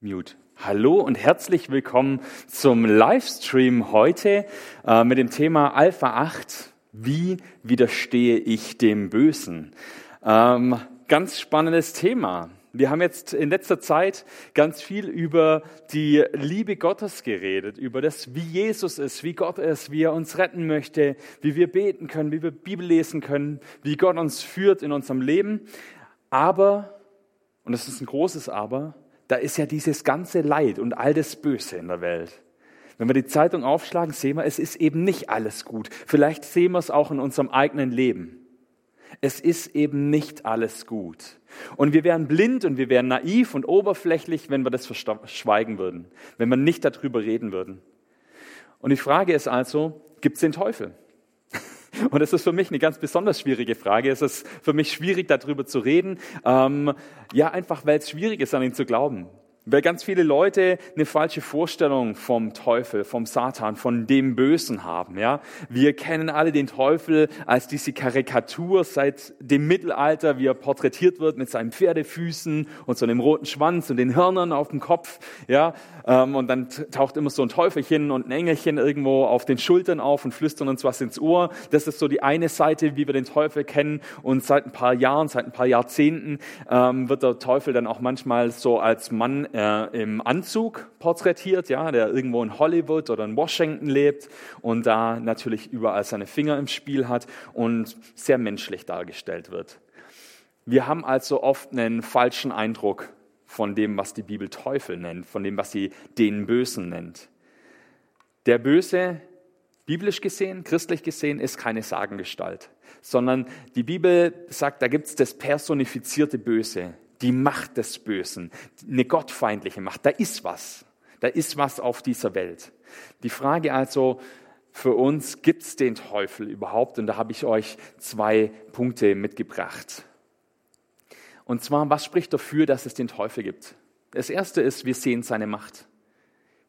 Mute. Hallo und herzlich willkommen zum Livestream heute äh, mit dem Thema Alpha 8. Wie widerstehe ich dem Bösen? Ähm, ganz spannendes Thema. Wir haben jetzt in letzter Zeit ganz viel über die Liebe Gottes geredet, über das, wie Jesus ist, wie Gott ist, wie er uns retten möchte, wie wir beten können, wie wir Bibel lesen können, wie Gott uns führt in unserem Leben. Aber, und das ist ein großes Aber, da ist ja dieses ganze Leid und all das Böse in der Welt. Wenn wir die Zeitung aufschlagen, sehen wir, es ist eben nicht alles gut. Vielleicht sehen wir es auch in unserem eigenen Leben. Es ist eben nicht alles gut. Und wir wären blind und wir wären naiv und oberflächlich, wenn wir das verschweigen würden, wenn wir nicht darüber reden würden. Und die Frage ist also, gibt es den Teufel? Und das ist für mich eine ganz besonders schwierige Frage. Es ist für mich schwierig, darüber zu reden. Ähm, ja, einfach weil es schwierig ist, an ihn zu glauben. Weil ganz viele Leute eine falsche Vorstellung vom Teufel, vom Satan, von dem Bösen haben. Ja, wir kennen alle den Teufel als diese Karikatur seit dem Mittelalter, wie er porträtiert wird mit seinen Pferdefüßen und so einem roten Schwanz und den Hörnern auf dem Kopf. Ja, ähm, und dann taucht immer so ein Teufelchen und ein Engelchen irgendwo auf den Schultern auf und flüstern uns was ins Ohr. Das ist so die eine Seite, wie wir den Teufel kennen. Und seit ein paar Jahren, seit ein paar Jahrzehnten ähm, wird der Teufel dann auch manchmal so als Mann äh, im Anzug porträtiert, ja, der irgendwo in Hollywood oder in Washington lebt und da natürlich überall seine Finger im Spiel hat und sehr menschlich dargestellt wird. Wir haben also oft einen falschen Eindruck von dem, was die Bibel Teufel nennt, von dem, was sie den Bösen nennt. Der Böse, biblisch gesehen, christlich gesehen, ist keine Sagengestalt, sondern die Bibel sagt, da gibt es das personifizierte Böse, die Macht des Bösen, eine gottfeindliche Macht. Da ist was. Da ist was auf dieser Welt. Die Frage also für uns, gibt es den Teufel überhaupt? Und da habe ich euch zwei Punkte mitgebracht. Und zwar, was spricht dafür, dass es den Teufel gibt? Das erste ist, wir sehen seine Macht.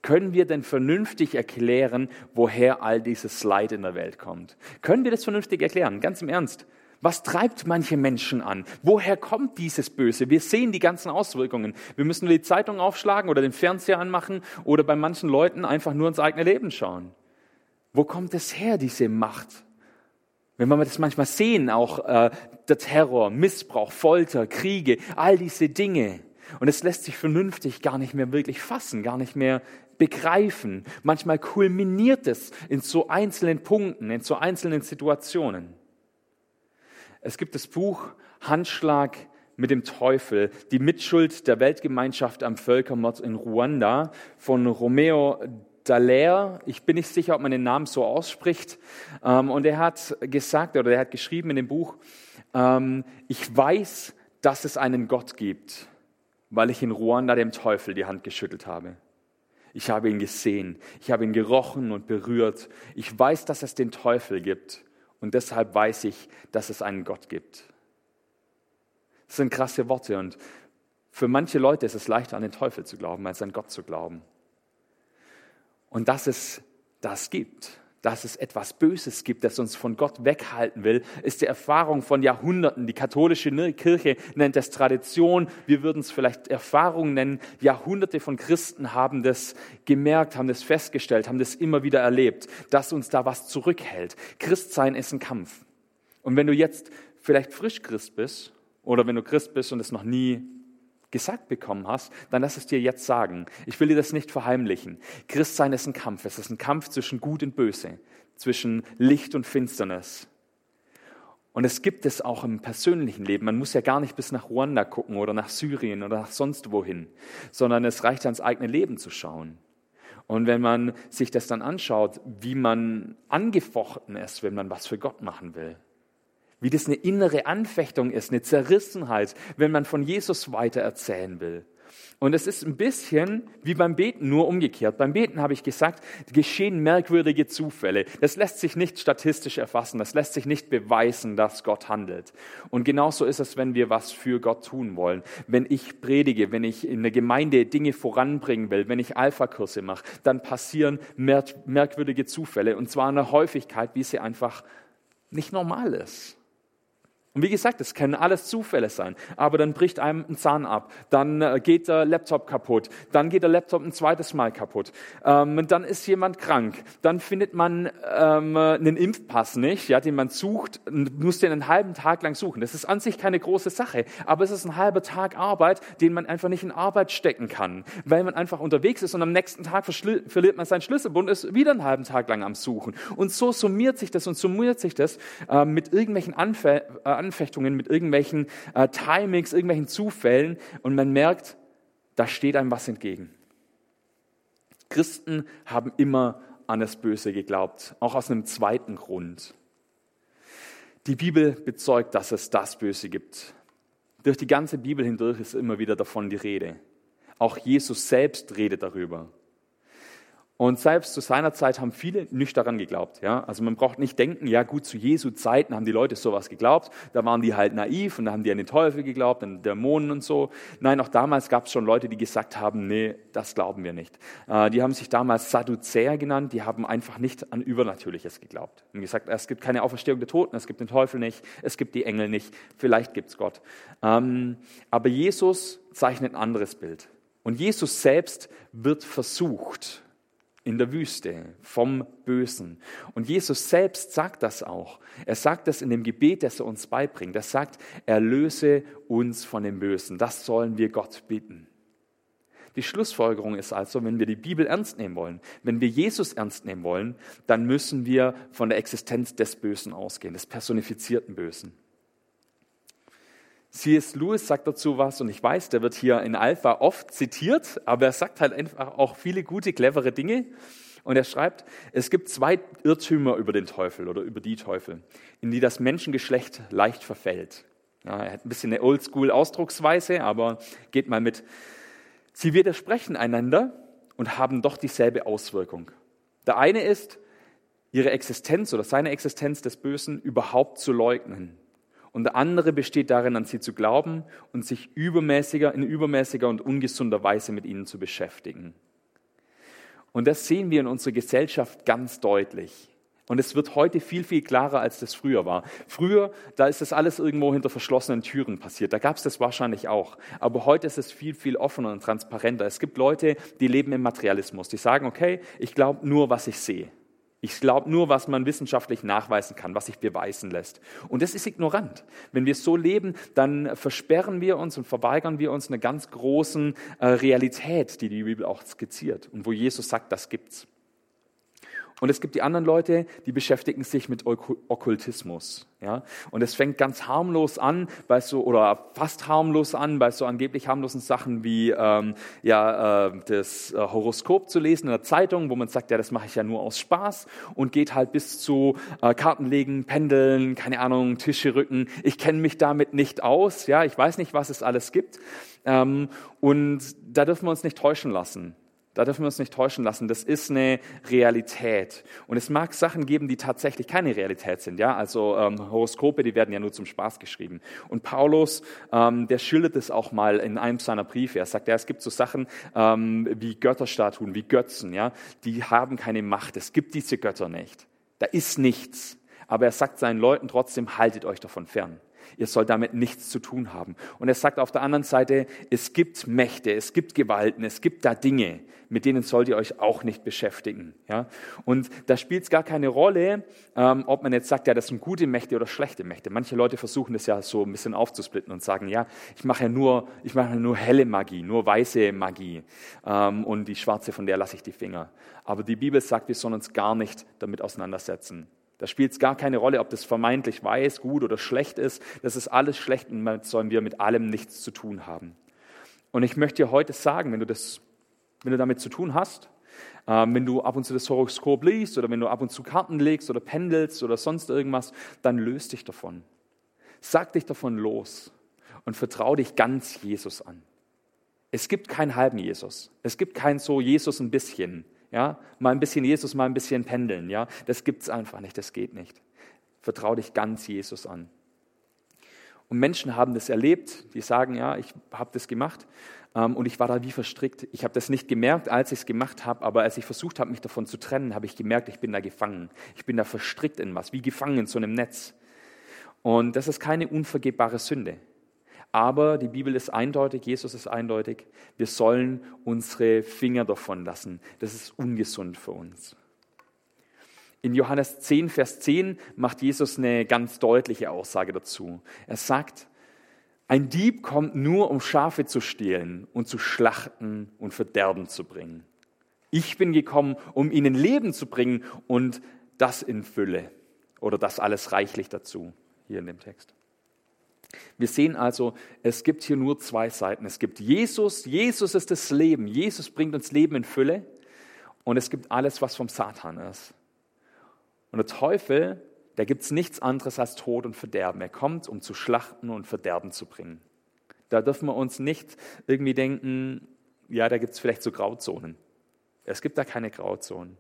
Können wir denn vernünftig erklären, woher all dieses Leid in der Welt kommt? Können wir das vernünftig erklären? Ganz im Ernst. Was treibt manche Menschen an? Woher kommt dieses Böse? Wir sehen die ganzen Auswirkungen. Wir müssen die Zeitung aufschlagen oder den Fernseher anmachen oder bei manchen Leuten einfach nur ins eigene Leben schauen. Wo kommt es her, diese Macht? Wenn wir das manchmal sehen, auch äh, der Terror, Missbrauch, Folter, Kriege, all diese Dinge. Und es lässt sich vernünftig gar nicht mehr wirklich fassen, gar nicht mehr begreifen. Manchmal kulminiert es in so einzelnen Punkten, in so einzelnen Situationen. Es gibt das Buch Handschlag mit dem Teufel, die Mitschuld der Weltgemeinschaft am Völkermord in Ruanda von Romeo Dallaire. Ich bin nicht sicher, ob man den Namen so ausspricht. Ähm, und er hat gesagt oder er hat geschrieben in dem Buch, ähm, ich weiß, dass es einen Gott gibt, weil ich in Ruanda dem Teufel die Hand geschüttelt habe. Ich habe ihn gesehen, ich habe ihn gerochen und berührt. Ich weiß, dass es den Teufel gibt und deshalb weiß ich, dass es einen Gott gibt. Das sind krasse Worte und für manche Leute ist es leichter an den Teufel zu glauben, als an Gott zu glauben. Und dass es das gibt, dass es etwas Böses gibt, das uns von Gott weghalten will, ist die Erfahrung von Jahrhunderten. Die katholische Kirche nennt es Tradition. Wir würden es vielleicht Erfahrung nennen. Jahrhunderte von Christen haben das gemerkt, haben das festgestellt, haben das immer wieder erlebt, dass uns da was zurückhält. Christsein ist ein Kampf. Und wenn du jetzt vielleicht frisch Christ bist oder wenn du Christ bist und es noch nie gesagt bekommen hast, dann lass es dir jetzt sagen. Ich will dir das nicht verheimlichen. Christsein ist ein Kampf. Es ist ein Kampf zwischen Gut und Böse, zwischen Licht und Finsternis. Und es gibt es auch im persönlichen Leben. Man muss ja gar nicht bis nach Ruanda gucken oder nach Syrien oder nach sonst wohin, sondern es reicht ans eigene Leben zu schauen. Und wenn man sich das dann anschaut, wie man angefochten ist, wenn man was für Gott machen will, wie das eine innere Anfechtung ist, eine Zerrissenheit, wenn man von Jesus weiter erzählen will. Und es ist ein bisschen wie beim Beten, nur umgekehrt. Beim Beten habe ich gesagt, geschehen merkwürdige Zufälle. Das lässt sich nicht statistisch erfassen, das lässt sich nicht beweisen, dass Gott handelt. Und genauso ist es, wenn wir was für Gott tun wollen. Wenn ich predige, wenn ich in der Gemeinde Dinge voranbringen will, wenn ich Alpha-Kurse mache, dann passieren merkwürdige Zufälle. Und zwar in einer Häufigkeit, wie sie einfach nicht normal ist. Und wie gesagt, es können alles Zufälle sein. Aber dann bricht einem ein Zahn ab, dann äh, geht der Laptop kaputt, dann geht der Laptop ein zweites Mal kaputt, ähm, dann ist jemand krank, dann findet man ähm, einen Impfpass nicht, ja, den man sucht, muss den einen halben Tag lang suchen. Das ist an sich keine große Sache, aber es ist ein halber Tag Arbeit, den man einfach nicht in Arbeit stecken kann, weil man einfach unterwegs ist und am nächsten Tag verliert man seinen Schlüsselbund, ist wieder einen halben Tag lang am Suchen. Und so summiert sich das und summiert sich das äh, mit irgendwelchen Anfä äh, Anfechtungen, mit irgendwelchen äh, Timings, irgendwelchen Zufällen und man merkt, da steht einem was entgegen. Christen haben immer an das Böse geglaubt, auch aus einem zweiten Grund. Die Bibel bezeugt, dass es das Böse gibt. Durch die ganze Bibel hindurch ist immer wieder davon die Rede. Auch Jesus selbst redet darüber. Und selbst zu seiner Zeit haben viele nicht daran geglaubt. Ja? Also man braucht nicht denken, ja gut, zu Jesu Zeiten haben die Leute sowas geglaubt. Da waren die halt naiv und da haben die an den Teufel geglaubt, an Dämonen und so. Nein, auch damals gab es schon Leute, die gesagt haben, nee, das glauben wir nicht. Äh, die haben sich damals Sadduzäer genannt, die haben einfach nicht an Übernatürliches geglaubt. Und gesagt, es gibt keine Auferstehung der Toten, es gibt den Teufel nicht, es gibt die Engel nicht, vielleicht gibt's Gott. Ähm, aber Jesus zeichnet ein anderes Bild. Und Jesus selbst wird versucht in der Wüste vom Bösen. Und Jesus selbst sagt das auch. Er sagt das in dem Gebet, das er uns beibringt. Er sagt, erlöse uns von dem Bösen. Das sollen wir Gott bitten. Die Schlussfolgerung ist also, wenn wir die Bibel ernst nehmen wollen, wenn wir Jesus ernst nehmen wollen, dann müssen wir von der Existenz des Bösen ausgehen, des personifizierten Bösen. C.S. Lewis sagt dazu was und ich weiß, der wird hier in Alpha oft zitiert, aber er sagt halt einfach auch viele gute, clevere Dinge. Und er schreibt, es gibt zwei Irrtümer über den Teufel oder über die Teufel, in die das Menschengeschlecht leicht verfällt. Ja, er hat ein bisschen eine Oldschool-Ausdrucksweise, aber geht mal mit. Sie widersprechen einander und haben doch dieselbe Auswirkung. Der eine ist, ihre Existenz oder seine Existenz des Bösen überhaupt zu leugnen und der andere besteht darin, an sie zu glauben und sich übermäßiger, in übermäßiger und ungesunder Weise mit ihnen zu beschäftigen. Und das sehen wir in unserer Gesellschaft ganz deutlich. Und es wird heute viel, viel klarer, als das früher war. Früher, da ist das alles irgendwo hinter verschlossenen Türen passiert. Da gab es das wahrscheinlich auch. Aber heute ist es viel, viel offener und transparenter. Es gibt Leute, die leben im Materialismus. Die sagen, okay, ich glaube nur, was ich sehe. Ich glaube nur, was man wissenschaftlich nachweisen kann, was sich beweisen lässt. Und das ist ignorant. Wenn wir so leben, dann versperren wir uns und verweigern wir uns einer ganz großen äh, Realität, die die Bibel auch skizziert und wo Jesus sagt, das gibt's. Und es gibt die anderen Leute, die beschäftigen sich mit Okkultismus. Ja? Und es fängt ganz harmlos an, bei so, oder fast harmlos an, bei so angeblich harmlosen Sachen wie ähm, ja, äh, das äh, Horoskop zu lesen in der Zeitung, wo man sagt, ja, das mache ich ja nur aus Spaß und geht halt bis zu äh, Kartenlegen, Pendeln, keine Ahnung, Tische rücken. Ich kenne mich damit nicht aus, ja, ich weiß nicht, was es alles gibt. Ähm, und da dürfen wir uns nicht täuschen lassen. Da dürfen wir uns nicht täuschen lassen. Das ist eine Realität. Und es mag Sachen geben, die tatsächlich keine Realität sind. Ja, also ähm, Horoskope, die werden ja nur zum Spaß geschrieben. Und Paulus, ähm, der schildert es auch mal in einem seiner Briefe. Er sagt, ja, es gibt so Sachen ähm, wie Götterstatuen, wie Götzen. Ja, die haben keine Macht. Es gibt diese Götter nicht. Da ist nichts. Aber er sagt seinen Leuten trotzdem, haltet euch davon fern. Ihr sollt damit nichts zu tun haben. Und er sagt auf der anderen Seite, es gibt Mächte, es gibt Gewalten, es gibt da Dinge, mit denen sollt ihr euch auch nicht beschäftigen. Ja? Und da spielt es gar keine Rolle, ähm, ob man jetzt sagt, ja, das sind gute Mächte oder schlechte Mächte. Manche Leute versuchen das ja so ein bisschen aufzusplitten und sagen, ja, ich mache ja nur, ich mache nur helle Magie, nur weiße Magie ähm, und die schwarze, von der lasse ich die Finger. Aber die Bibel sagt, wir sollen uns gar nicht damit auseinandersetzen. Da spielt es gar keine Rolle, ob das vermeintlich weiß, gut oder schlecht ist. Das ist alles schlecht und damit sollen wir mit allem nichts zu tun haben. Und ich möchte dir heute sagen, wenn du, das, wenn du damit zu tun hast, äh, wenn du ab und zu das Horoskop liest oder wenn du ab und zu Karten legst oder pendelst oder sonst irgendwas, dann löst dich davon. Sag dich davon los und vertraue dich ganz Jesus an. Es gibt keinen halben Jesus. Es gibt kein so Jesus ein bisschen. Ja, mal ein bisschen Jesus, mal ein bisschen pendeln. Ja, das gibt's einfach nicht. Das geht nicht. Vertrau dich ganz Jesus an. Und Menschen haben das erlebt, die sagen, ja, ich habe das gemacht ähm, und ich war da wie verstrickt. Ich habe das nicht gemerkt, als ich es gemacht habe, aber als ich versucht habe, mich davon zu trennen, habe ich gemerkt, ich bin da gefangen. Ich bin da verstrickt in was, wie gefangen in so einem Netz. Und das ist keine unvergebbare Sünde. Aber die Bibel ist eindeutig, Jesus ist eindeutig, wir sollen unsere Finger davon lassen. Das ist ungesund für uns. In Johannes 10, Vers 10 macht Jesus eine ganz deutliche Aussage dazu. Er sagt, ein Dieb kommt nur, um Schafe zu stehlen und zu schlachten und Verderben zu bringen. Ich bin gekommen, um ihnen Leben zu bringen und das in Fülle oder das alles reichlich dazu, hier in dem Text. Wir sehen also, es gibt hier nur zwei Seiten. Es gibt Jesus, Jesus ist das Leben, Jesus bringt uns Leben in Fülle und es gibt alles, was vom Satan ist. Und der Teufel, da gibt es nichts anderes als Tod und Verderben. Er kommt, um zu schlachten und Verderben zu bringen. Da dürfen wir uns nicht irgendwie denken, ja, da gibt es vielleicht so Grauzonen. Es gibt da keine Grauzonen.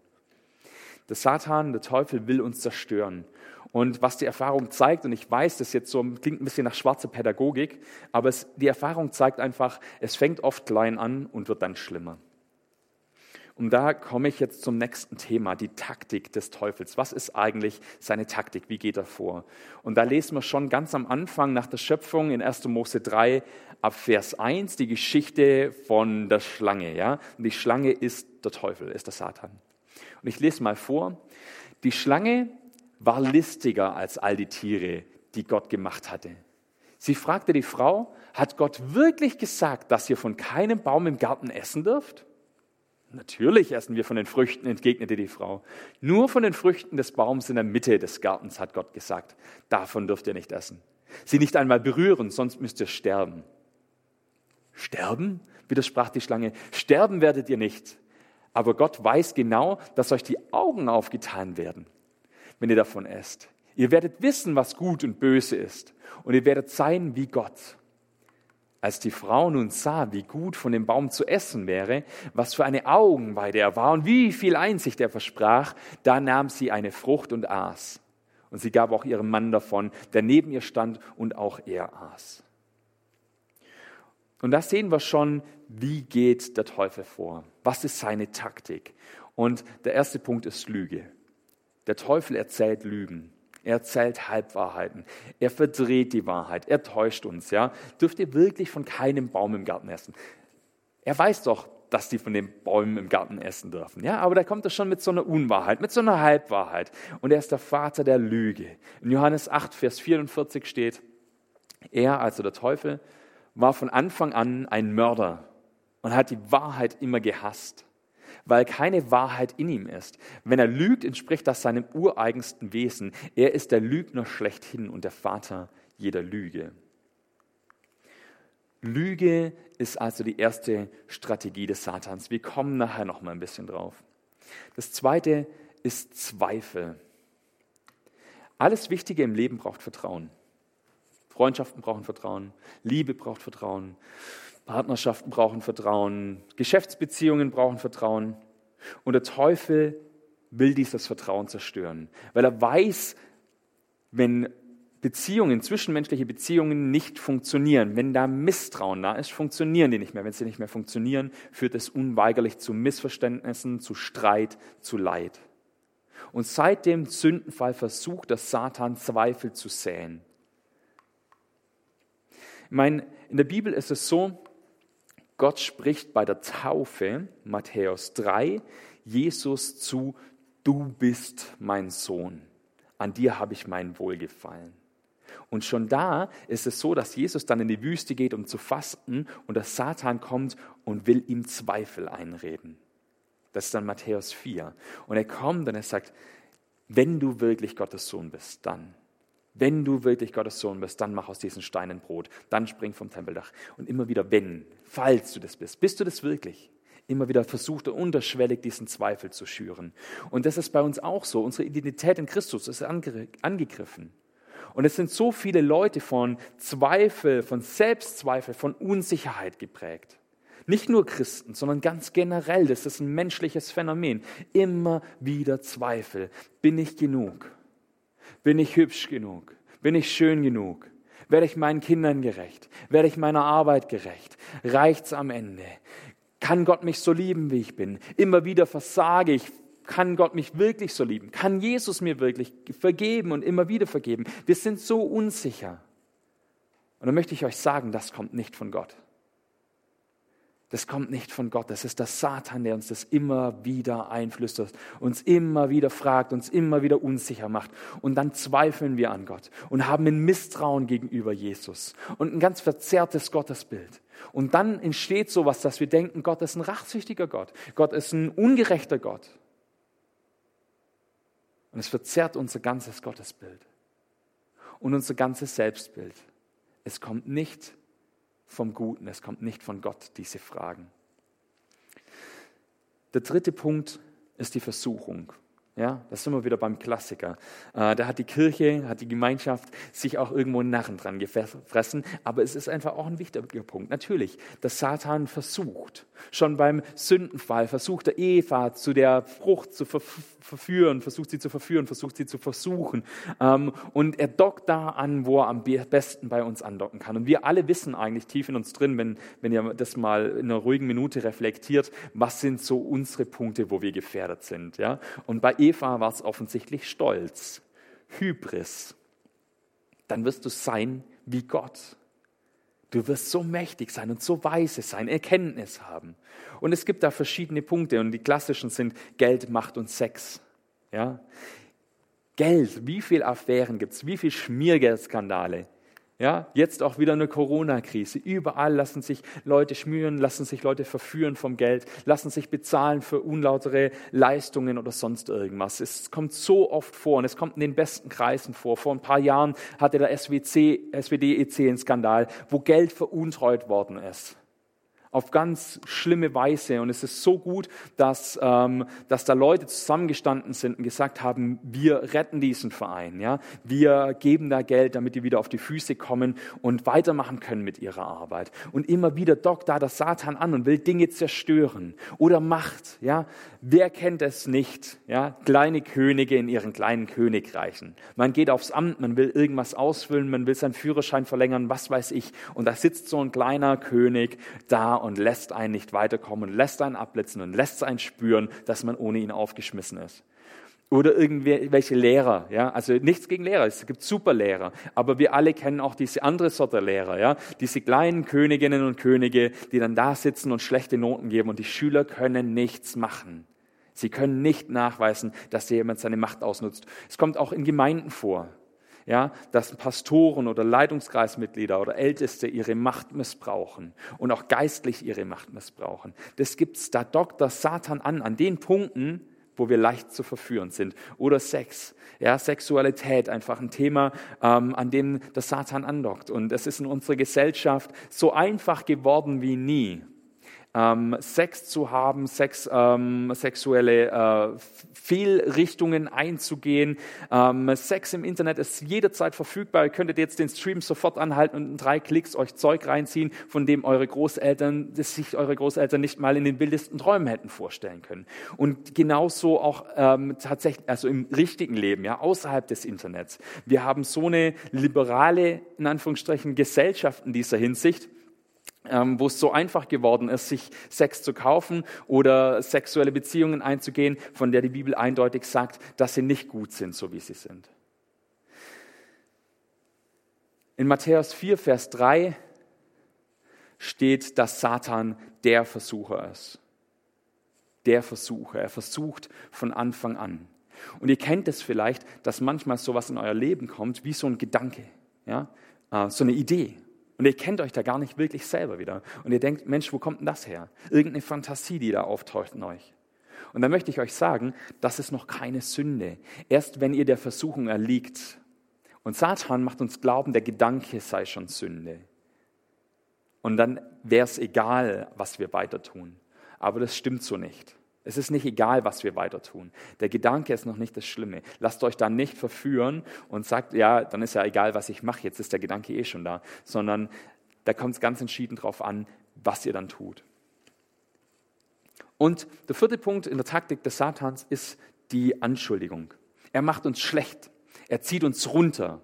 Der Satan, der Teufel will uns zerstören. Und was die Erfahrung zeigt, und ich weiß, das jetzt so klingt ein bisschen nach schwarzer Pädagogik, aber es, die Erfahrung zeigt einfach, es fängt oft klein an und wird dann schlimmer. Und da komme ich jetzt zum nächsten Thema, die Taktik des Teufels. Was ist eigentlich seine Taktik? Wie geht er vor? Und da lesen wir schon ganz am Anfang nach der Schöpfung in 1. Mose 3 ab Vers 1 die Geschichte von der Schlange. Ja? Und die Schlange ist der Teufel, ist der Satan. Und ich lese mal vor. Die Schlange war listiger als all die Tiere, die Gott gemacht hatte. Sie fragte die Frau, hat Gott wirklich gesagt, dass ihr von keinem Baum im Garten essen dürft? Natürlich essen wir von den Früchten, entgegnete die Frau. Nur von den Früchten des Baums in der Mitte des Gartens hat Gott gesagt, davon dürft ihr nicht essen. Sie nicht einmal berühren, sonst müsst ihr sterben. Sterben? widersprach die Schlange. Sterben werdet ihr nicht. Aber Gott weiß genau, dass euch die Augen aufgetan werden, wenn ihr davon esst. Ihr werdet wissen, was gut und böse ist. Und ihr werdet sein wie Gott. Als die Frau nun sah, wie gut von dem Baum zu essen wäre, was für eine Augenweide er war und wie viel Einsicht er versprach, da nahm sie eine Frucht und aß. Und sie gab auch ihrem Mann davon, der neben ihr stand und auch er aß. Und da sehen wir schon, wie geht der Teufel vor? Was ist seine Taktik? Und der erste Punkt ist Lüge. Der Teufel erzählt Lügen. Er erzählt Halbwahrheiten. Er verdreht die Wahrheit. Er täuscht uns. Ja? Dürft ihr wirklich von keinem Baum im Garten essen? Er weiß doch, dass die von den Bäumen im Garten essen dürfen. Ja, aber da kommt er schon mit so einer Unwahrheit, mit so einer Halbwahrheit. Und er ist der Vater der Lüge. In Johannes 8, Vers 44 steht, er, also der Teufel, war von Anfang an ein Mörder und hat die Wahrheit immer gehasst weil keine Wahrheit in ihm ist. Wenn er lügt, entspricht das seinem ureigensten Wesen. Er ist der Lügner schlechthin und der Vater jeder Lüge. Lüge ist also die erste Strategie des Satans. Wir kommen nachher noch mal ein bisschen drauf. Das zweite ist Zweifel. Alles Wichtige im Leben braucht Vertrauen. Freundschaften brauchen Vertrauen, Liebe braucht Vertrauen, Partnerschaften brauchen Vertrauen, Geschäftsbeziehungen brauchen Vertrauen. Und der Teufel will dieses Vertrauen zerstören, weil er weiß, wenn Beziehungen, zwischenmenschliche Beziehungen nicht funktionieren, wenn da Misstrauen da ist, funktionieren die nicht mehr. Wenn sie nicht mehr funktionieren, führt es unweigerlich zu Missverständnissen, zu Streit, zu Leid. Und seit dem Sündenfall versucht der Satan Zweifel zu säen. Ich meine, in der Bibel ist es so, Gott spricht bei der Taufe, Matthäus 3, Jesus zu, du bist mein Sohn, an dir habe ich mein Wohlgefallen. Und schon da ist es so, dass Jesus dann in die Wüste geht, um zu fasten, und der Satan kommt und will ihm Zweifel einreden. Das ist dann Matthäus 4. Und er kommt und er sagt, wenn du wirklich Gottes Sohn bist, dann. Wenn du wirklich Gottes Sohn bist, dann mach aus diesen Steinen Brot. Dann spring vom Tempeldach. Und immer wieder, wenn, falls du das bist. Bist du das wirklich? Immer wieder versucht er unterschwellig diesen Zweifel zu schüren. Und das ist bei uns auch so. Unsere Identität in Christus ist angegriffen. Und es sind so viele Leute von Zweifel, von Selbstzweifel, von Unsicherheit geprägt. Nicht nur Christen, sondern ganz generell. Das ist ein menschliches Phänomen. Immer wieder Zweifel. Bin ich genug? Bin ich hübsch genug? Bin ich schön genug? Werde ich meinen Kindern gerecht? Werde ich meiner Arbeit gerecht? Reicht's am Ende? Kann Gott mich so lieben, wie ich bin? Immer wieder versage ich. Kann Gott mich wirklich so lieben? Kann Jesus mir wirklich vergeben und immer wieder vergeben? Wir sind so unsicher. Und dann möchte ich euch sagen, das kommt nicht von Gott. Das kommt nicht von Gott. Das ist der Satan, der uns das immer wieder einflüstert, uns immer wieder fragt, uns immer wieder unsicher macht. Und dann zweifeln wir an Gott und haben ein Misstrauen gegenüber Jesus und ein ganz verzerrtes Gottesbild. Und dann entsteht sowas, dass wir denken, Gott ist ein rachsüchtiger Gott. Gott ist ein ungerechter Gott. Und es verzerrt unser ganzes Gottesbild und unser ganzes Selbstbild. Es kommt nicht vom Guten, es kommt nicht von Gott, diese Fragen. Der dritte Punkt ist die Versuchung. Ja, da sind wir wieder beim Klassiker. Äh, da hat die Kirche, hat die Gemeinschaft sich auch irgendwo Narren dran gefressen. Aber es ist einfach auch ein wichtiger Punkt. Natürlich, dass Satan versucht, schon beim Sündenfall, versucht er Eva zu der Frucht zu verführen, versucht sie zu verführen, versucht sie zu versuchen. Ähm, und er dockt da an, wo er am besten bei uns andocken kann. Und wir alle wissen eigentlich tief in uns drin, wenn, wenn ihr das mal in einer ruhigen Minute reflektiert, was sind so unsere Punkte, wo wir gefährdet sind. Und bei war es offensichtlich Stolz, Hybris. Dann wirst du sein wie Gott. Du wirst so mächtig sein und so weise sein, Erkenntnis haben. Und es gibt da verschiedene Punkte und die klassischen sind Geld, Macht und Sex. Ja? Geld, wie viele Affären gibt es, wie viele Schmiergeldskandale, ja, jetzt auch wieder eine Corona-Krise. Überall lassen sich Leute schmüren, lassen sich Leute verführen vom Geld, lassen sich bezahlen für unlautere Leistungen oder sonst irgendwas. Es kommt so oft vor und es kommt in den besten Kreisen vor. Vor ein paar Jahren hatte der SWC, SWD-EC einen Skandal, wo Geld veruntreut worden ist auf ganz schlimme Weise. Und es ist so gut, dass, ähm, dass da Leute zusammengestanden sind und gesagt haben, wir retten diesen Verein. Ja? Wir geben da Geld, damit die wieder auf die Füße kommen und weitermachen können mit ihrer Arbeit. Und immer wieder dockt da der Satan an und will Dinge zerstören oder Macht. Ja? Wer kennt es nicht? Ja? Kleine Könige in ihren kleinen Königreichen. Man geht aufs Amt, man will irgendwas ausfüllen, man will seinen Führerschein verlängern, was weiß ich. Und da sitzt so ein kleiner König da und lässt einen nicht weiterkommen und lässt einen abblitzen und lässt einen spüren, dass man ohne ihn aufgeschmissen ist. Oder irgendwelche Lehrer, ja, also nichts gegen Lehrer, es gibt super Lehrer, aber wir alle kennen auch diese andere Sorte Lehrer, ja, diese kleinen Königinnen und Könige, die dann da sitzen und schlechte Noten geben und die Schüler können nichts machen. Sie können nicht nachweisen, dass jemand seine Macht ausnutzt. Es kommt auch in Gemeinden vor ja, dass Pastoren oder Leitungskreismitglieder oder Älteste ihre Macht missbrauchen und auch geistlich ihre Macht missbrauchen. Das gibt's, da dockt der Satan an, an den Punkten, wo wir leicht zu verführen sind. Oder Sex, ja, Sexualität, einfach ein Thema, ähm, an dem der Satan andockt. Und es ist in unserer Gesellschaft so einfach geworden wie nie ähm, Sex zu haben, Sex, ähm, sexuelle äh, Fehlrichtungen einzugehen. Ähm, Sex im Internet ist jederzeit verfügbar. Ihr könntet jetzt den Stream sofort anhalten und in drei Klicks euch Zeug reinziehen, von dem eure Großeltern, das sich eure Großeltern nicht mal in den wildesten Träumen hätten vorstellen können. Und genauso auch ähm, tatsächlich, also im richtigen Leben, ja, außerhalb des Internets. Wir haben so eine liberale, in Anführungsstrichen, Gesellschaft in dieser Hinsicht wo es so einfach geworden ist, sich Sex zu kaufen oder sexuelle Beziehungen einzugehen, von der die Bibel eindeutig sagt, dass sie nicht gut sind, so wie sie sind. In Matthäus 4, Vers 3 steht, dass Satan der Versucher ist. Der Versucher. Er versucht von Anfang an. Und ihr kennt es vielleicht, dass manchmal sowas in euer Leben kommt, wie so ein Gedanke, ja? Äh, so eine Idee. Und ihr kennt euch da gar nicht wirklich selber wieder. Und ihr denkt, Mensch, wo kommt denn das her? Irgendeine Fantasie, die da auftaucht in euch. Und dann möchte ich euch sagen, das ist noch keine Sünde. Erst wenn ihr der Versuchung erliegt. Und Satan macht uns glauben, der Gedanke sei schon Sünde. Und dann wäre es egal, was wir weiter tun. Aber das stimmt so nicht. Es ist nicht egal, was wir weiter tun. Der Gedanke ist noch nicht das Schlimme. Lasst euch da nicht verführen und sagt, ja, dann ist ja egal, was ich mache, jetzt ist der Gedanke eh schon da, sondern da kommt es ganz entschieden darauf an, was ihr dann tut. Und der vierte Punkt in der Taktik des Satans ist die Anschuldigung. Er macht uns schlecht. Er zieht uns runter.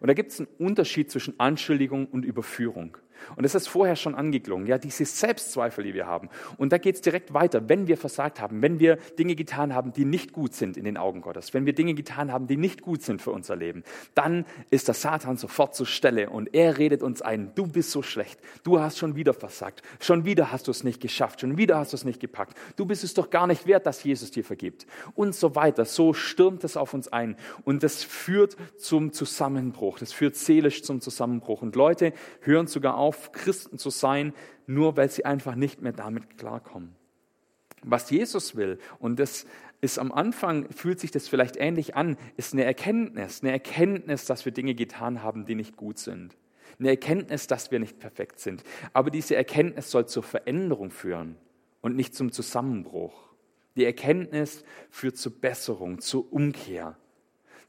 Und da gibt es einen Unterschied zwischen Anschuldigung und Überführung. Und das ist vorher schon angeklungen, ja, diese Selbstzweifel, die wir haben. Und da geht es direkt weiter, wenn wir versagt haben, wenn wir Dinge getan haben, die nicht gut sind in den Augen Gottes, wenn wir Dinge getan haben, die nicht gut sind für unser Leben, dann ist der Satan sofort zur Stelle und er redet uns ein, du bist so schlecht, du hast schon wieder versagt, schon wieder hast du es nicht geschafft, schon wieder hast du es nicht gepackt, du bist es doch gar nicht wert, dass Jesus dir vergibt. Und so weiter. So stürmt es auf uns ein. Und das führt zum Zusammenbruch, das führt seelisch zum Zusammenbruch. Und Leute hören sogar auf, auf, Christen zu sein, nur weil sie einfach nicht mehr damit klarkommen. Was Jesus will, und das ist am Anfang, fühlt sich das vielleicht ähnlich an, ist eine Erkenntnis, eine Erkenntnis, dass wir Dinge getan haben, die nicht gut sind. Eine Erkenntnis, dass wir nicht perfekt sind. Aber diese Erkenntnis soll zur Veränderung führen und nicht zum Zusammenbruch. Die Erkenntnis führt zur Besserung, zur Umkehr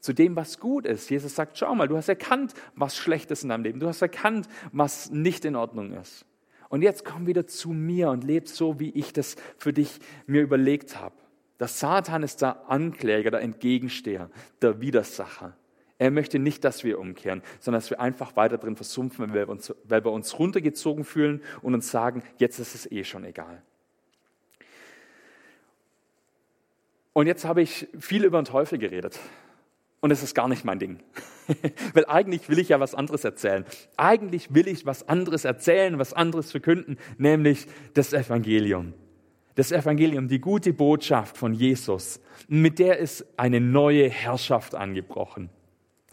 zu dem, was gut ist. Jesus sagt, schau mal, du hast erkannt, was schlecht ist in deinem Leben. Du hast erkannt, was nicht in Ordnung ist. Und jetzt komm wieder zu mir und leb so, wie ich das für dich mir überlegt habe. Der Satan ist der Ankläger, der Entgegensteher, der Widersacher. Er möchte nicht, dass wir umkehren, sondern dass wir einfach weiter drin versumpfen, weil wir, uns, weil wir uns runtergezogen fühlen und uns sagen, jetzt ist es eh schon egal. Und jetzt habe ich viel über den Teufel geredet. Und es ist gar nicht mein Ding. Weil eigentlich will ich ja was anderes erzählen. Eigentlich will ich was anderes erzählen, was anderes verkünden, nämlich das Evangelium. Das Evangelium, die gute Botschaft von Jesus. Mit der ist eine neue Herrschaft angebrochen.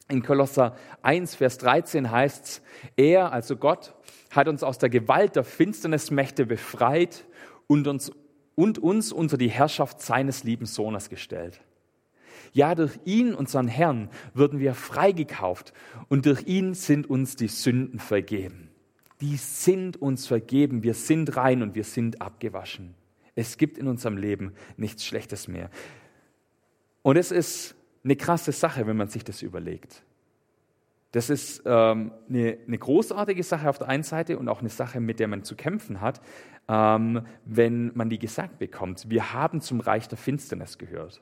In Kolosser 1, Vers 13 heißt es, er, also Gott, hat uns aus der Gewalt der Finsternismächte befreit und uns, und uns unter die Herrschaft seines lieben Sohnes gestellt. Ja, durch ihn, unseren Herrn, würden wir freigekauft und durch ihn sind uns die Sünden vergeben. Die sind uns vergeben, wir sind rein und wir sind abgewaschen. Es gibt in unserem Leben nichts Schlechtes mehr. Und es ist eine krasse Sache, wenn man sich das überlegt. Das ist ähm, eine, eine, großartige Sache auf der einen Seite und auch eine Sache, mit der man zu kämpfen hat, ähm, wenn man die gesagt bekommt. Wir haben zum Reich der Finsternis gehört.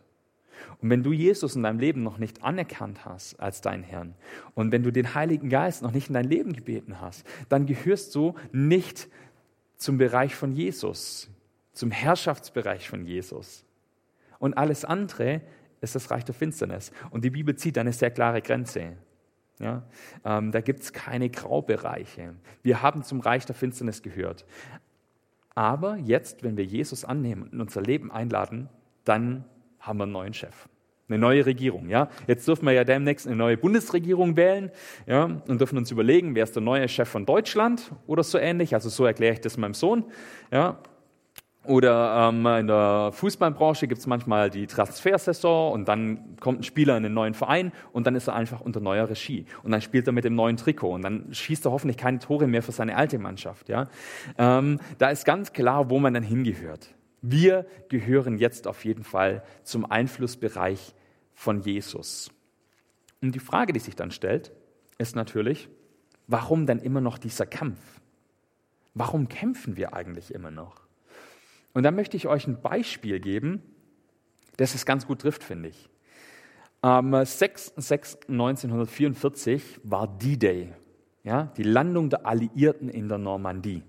Und wenn du Jesus in deinem Leben noch nicht anerkannt hast als deinen Herrn und wenn du den Heiligen Geist noch nicht in dein Leben gebeten hast, dann gehörst du nicht zum Bereich von Jesus, zum Herrschaftsbereich von Jesus. Und alles andere ist das Reich der Finsternis. Und die Bibel zieht eine sehr klare Grenze. Ja, ähm, da gibt es keine Graubereiche. Wir haben zum Reich der Finsternis gehört. Aber jetzt, wenn wir Jesus annehmen und unser Leben einladen, dann haben wir einen neuen Chef. Eine neue Regierung, ja. Jetzt dürfen wir ja demnächst eine neue Bundesregierung wählen, ja, und dürfen uns überlegen, wer ist der neue Chef von Deutschland oder so ähnlich. Also so erkläre ich das meinem Sohn, ja. Oder ähm, in der Fußballbranche gibt es manchmal die Transfersaison und dann kommt ein Spieler in einen neuen Verein und dann ist er einfach unter neuer Regie und dann spielt er mit dem neuen Trikot und dann schießt er hoffentlich keine Tore mehr für seine alte Mannschaft. Ja? Ähm, da ist ganz klar, wo man dann hingehört. Wir gehören jetzt auf jeden Fall zum Einflussbereich von Jesus. Und die Frage, die sich dann stellt, ist natürlich, warum dann immer noch dieser Kampf? Warum kämpfen wir eigentlich immer noch? Und da möchte ich euch ein Beispiel geben, das es ganz gut trifft, finde ich. Am 6.6.1944 war D-Day, ja, die Landung der Alliierten in der Normandie.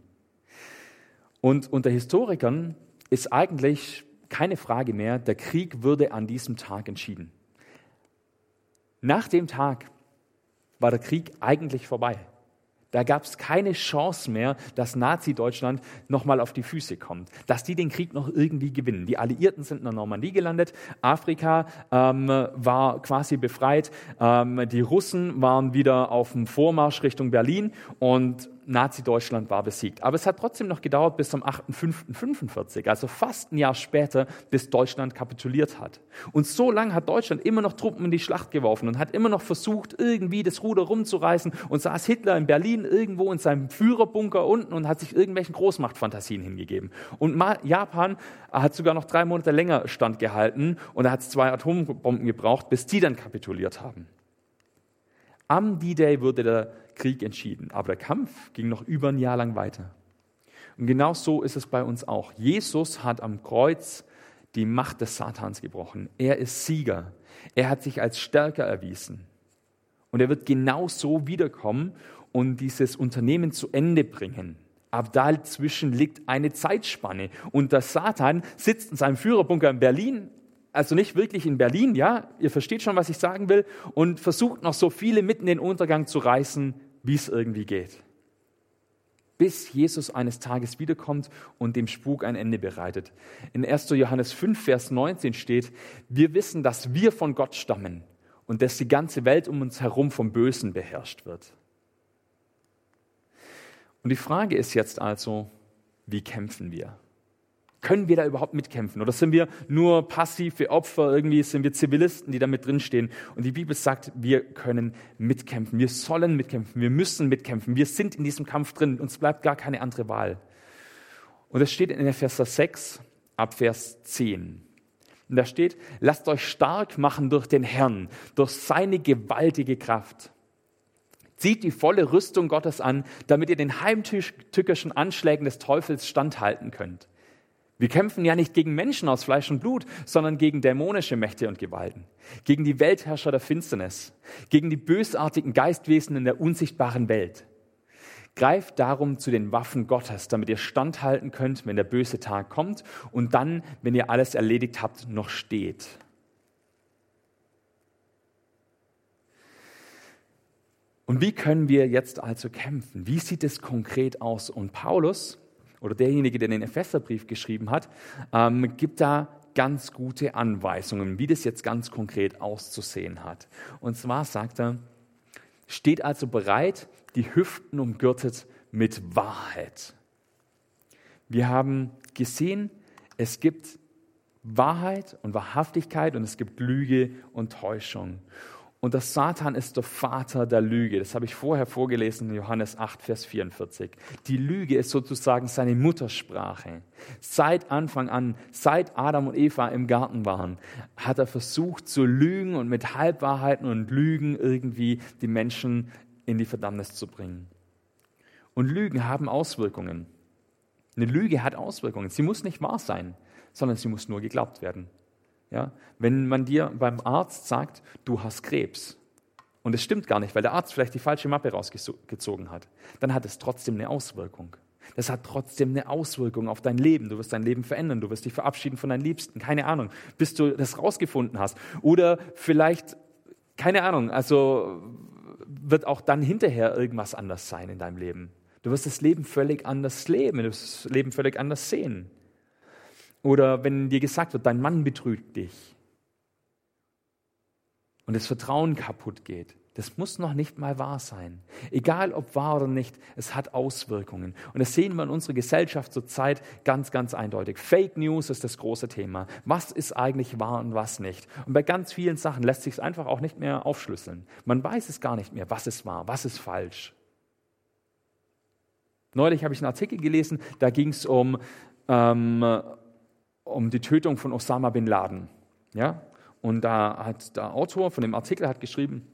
Und unter Historikern ist eigentlich keine Frage mehr, der Krieg würde an diesem Tag entschieden. Nach dem Tag war der Krieg eigentlich vorbei. Da gab es keine Chance mehr, dass Nazi-Deutschland nochmal auf die Füße kommt, dass die den Krieg noch irgendwie gewinnen. Die Alliierten sind in der Normandie gelandet, Afrika ähm, war quasi befreit, ähm, die Russen waren wieder auf dem Vormarsch Richtung Berlin und Nazi-Deutschland war besiegt. Aber es hat trotzdem noch gedauert bis zum 8.5.45, also fast ein Jahr später, bis Deutschland kapituliert hat. Und so lange hat Deutschland immer noch Truppen in die Schlacht geworfen und hat immer noch versucht, irgendwie das Ruder rumzureißen und saß Hitler in Berlin irgendwo in seinem Führerbunker unten und hat sich irgendwelchen Großmachtfantasien hingegeben. Und Japan hat sogar noch drei Monate länger standgehalten und hat zwei Atombomben gebraucht, bis die dann kapituliert haben. Am D-Day wurde der Krieg entschieden. Aber der Kampf ging noch über ein Jahr lang weiter. Und genau so ist es bei uns auch. Jesus hat am Kreuz die Macht des Satans gebrochen. Er ist Sieger. Er hat sich als stärker erwiesen. Und er wird genau so wiederkommen und dieses Unternehmen zu Ende bringen. Aber dazwischen liegt eine Zeitspanne. Und der Satan sitzt in seinem Führerbunker in Berlin, also nicht wirklich in Berlin, ja, ihr versteht schon, was ich sagen will, und versucht noch so viele mitten in den Untergang zu reißen, wie es irgendwie geht. Bis Jesus eines Tages wiederkommt und dem Spuk ein Ende bereitet. In 1. Johannes 5, Vers 19 steht, wir wissen, dass wir von Gott stammen und dass die ganze Welt um uns herum vom Bösen beherrscht wird. Und die Frage ist jetzt also, wie kämpfen wir? Können wir da überhaupt mitkämpfen? Oder sind wir nur passive Opfer? Irgendwie sind wir Zivilisten, die da mit drinstehen. Und die Bibel sagt, wir können mitkämpfen. Wir sollen mitkämpfen. Wir müssen mitkämpfen. Wir sind in diesem Kampf drin. Uns bleibt gar keine andere Wahl. Und das steht in Epheser 6 ab Vers 10. Und da steht, lasst euch stark machen durch den Herrn, durch seine gewaltige Kraft. Zieht die volle Rüstung Gottes an, damit ihr den heimtückischen Anschlägen des Teufels standhalten könnt. Wir kämpfen ja nicht gegen Menschen aus Fleisch und Blut, sondern gegen dämonische Mächte und Gewalten, gegen die Weltherrscher der Finsternis, gegen die bösartigen Geistwesen in der unsichtbaren Welt. Greift darum zu den Waffen Gottes, damit ihr standhalten könnt, wenn der böse Tag kommt und dann, wenn ihr alles erledigt habt, noch steht. Und wie können wir jetzt also kämpfen? Wie sieht es konkret aus? Und Paulus oder derjenige, der den Epheserbrief geschrieben hat, ähm, gibt da ganz gute Anweisungen, wie das jetzt ganz konkret auszusehen hat. Und zwar sagt er, steht also bereit, die Hüften umgürtet mit Wahrheit. Wir haben gesehen, es gibt Wahrheit und Wahrhaftigkeit und es gibt Lüge und Täuschung. Und der Satan ist der Vater der Lüge. Das habe ich vorher vorgelesen in Johannes 8, Vers 44. Die Lüge ist sozusagen seine Muttersprache. Seit Anfang an, seit Adam und Eva im Garten waren, hat er versucht zu lügen und mit Halbwahrheiten und Lügen irgendwie die Menschen in die Verdammnis zu bringen. Und Lügen haben Auswirkungen. Eine Lüge hat Auswirkungen. Sie muss nicht wahr sein, sondern sie muss nur geglaubt werden. Ja? Wenn man dir beim Arzt sagt, du hast Krebs, und es stimmt gar nicht, weil der Arzt vielleicht die falsche Mappe rausgezogen hat, dann hat es trotzdem eine Auswirkung. Das hat trotzdem eine Auswirkung auf dein Leben. Du wirst dein Leben verändern, du wirst dich verabschieden von deinen Liebsten, keine Ahnung, bis du das rausgefunden hast. Oder vielleicht, keine Ahnung, also wird auch dann hinterher irgendwas anders sein in deinem Leben. Du wirst das Leben völlig anders leben, du wirst das Leben völlig anders sehen. Oder wenn dir gesagt wird, dein Mann betrügt dich und das Vertrauen kaputt geht. Das muss noch nicht mal wahr sein. Egal ob wahr oder nicht, es hat Auswirkungen. Und das sehen wir in unserer Gesellschaft zurzeit ganz, ganz eindeutig. Fake News ist das große Thema. Was ist eigentlich wahr und was nicht? Und bei ganz vielen Sachen lässt sich es einfach auch nicht mehr aufschlüsseln. Man weiß es gar nicht mehr, was ist wahr, was ist falsch. Neulich habe ich einen Artikel gelesen, da ging es um ähm, um die Tötung von Osama bin Laden. Ja? Und da hat der Autor von dem Artikel hat geschrieben,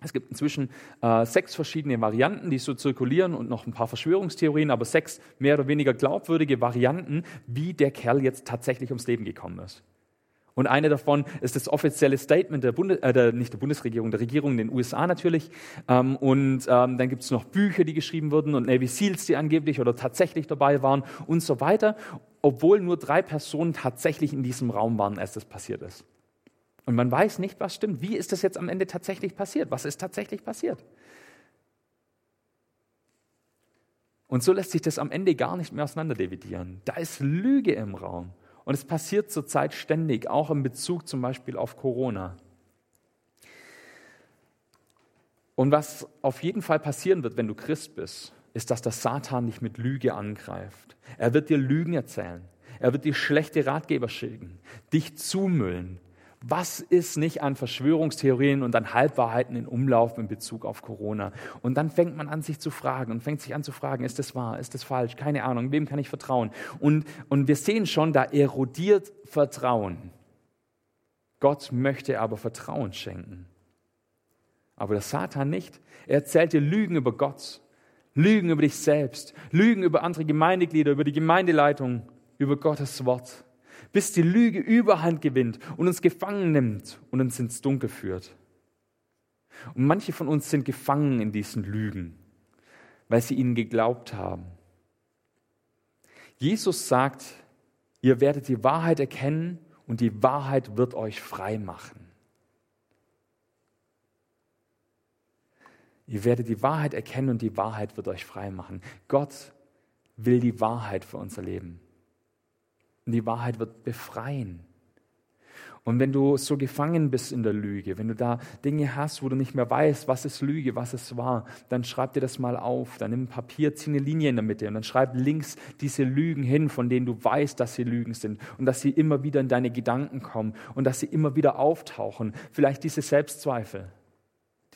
es gibt inzwischen äh, sechs verschiedene Varianten, die so zirkulieren und noch ein paar Verschwörungstheorien, aber sechs mehr oder weniger glaubwürdige Varianten, wie der Kerl jetzt tatsächlich ums Leben gekommen ist. Und eine davon ist das offizielle Statement der, Bundes äh, der nicht der Bundesregierung, der Regierung in den USA natürlich. Ähm, und ähm, dann gibt es noch Bücher, die geschrieben wurden und Navy Seals, die angeblich oder tatsächlich dabei waren und so weiter, obwohl nur drei Personen tatsächlich in diesem Raum waren, als das passiert ist. Und man weiß nicht, was stimmt. Wie ist das jetzt am Ende tatsächlich passiert? Was ist tatsächlich passiert? Und so lässt sich das am Ende gar nicht mehr auseinanderdividieren. Da ist Lüge im Raum. Und es passiert zurzeit ständig, auch in Bezug zum Beispiel auf Corona. Und was auf jeden Fall passieren wird, wenn du Christ bist, ist, dass der Satan dich mit Lüge angreift. Er wird dir Lügen erzählen. Er wird dir schlechte Ratgeber schicken, dich zumüllen, was ist nicht an Verschwörungstheorien und an Halbwahrheiten in Umlauf in Bezug auf Corona? Und dann fängt man an, sich zu fragen und fängt sich an zu fragen, ist das wahr, ist das falsch, keine Ahnung, wem kann ich vertrauen? Und, und wir sehen schon, da erodiert Vertrauen. Gott möchte aber Vertrauen schenken. Aber der Satan nicht. Er erzählt dir Lügen über Gott, Lügen über dich selbst, Lügen über andere Gemeindeglieder, über die Gemeindeleitung, über Gottes Wort bis die Lüge Überhand gewinnt und uns gefangen nimmt und uns ins Dunkel führt. Und manche von uns sind gefangen in diesen Lügen. weil sie ihnen geglaubt haben. Jesus sagt, ihr werdet die Wahrheit erkennen und die Wahrheit wird euch frei machen. Ihr werdet die Wahrheit erkennen und die Wahrheit wird euch frei machen. Gott will die Wahrheit für unser Leben. Und die Wahrheit wird befreien. Und wenn du so gefangen bist in der Lüge, wenn du da Dinge hast, wo du nicht mehr weißt, was ist Lüge, was es war, dann schreib dir das mal auf. Dann nimm Papier, zieh eine Linie in der Mitte und dann schreib links diese Lügen hin, von denen du weißt, dass sie Lügen sind und dass sie immer wieder in deine Gedanken kommen und dass sie immer wieder auftauchen. Vielleicht diese Selbstzweifel,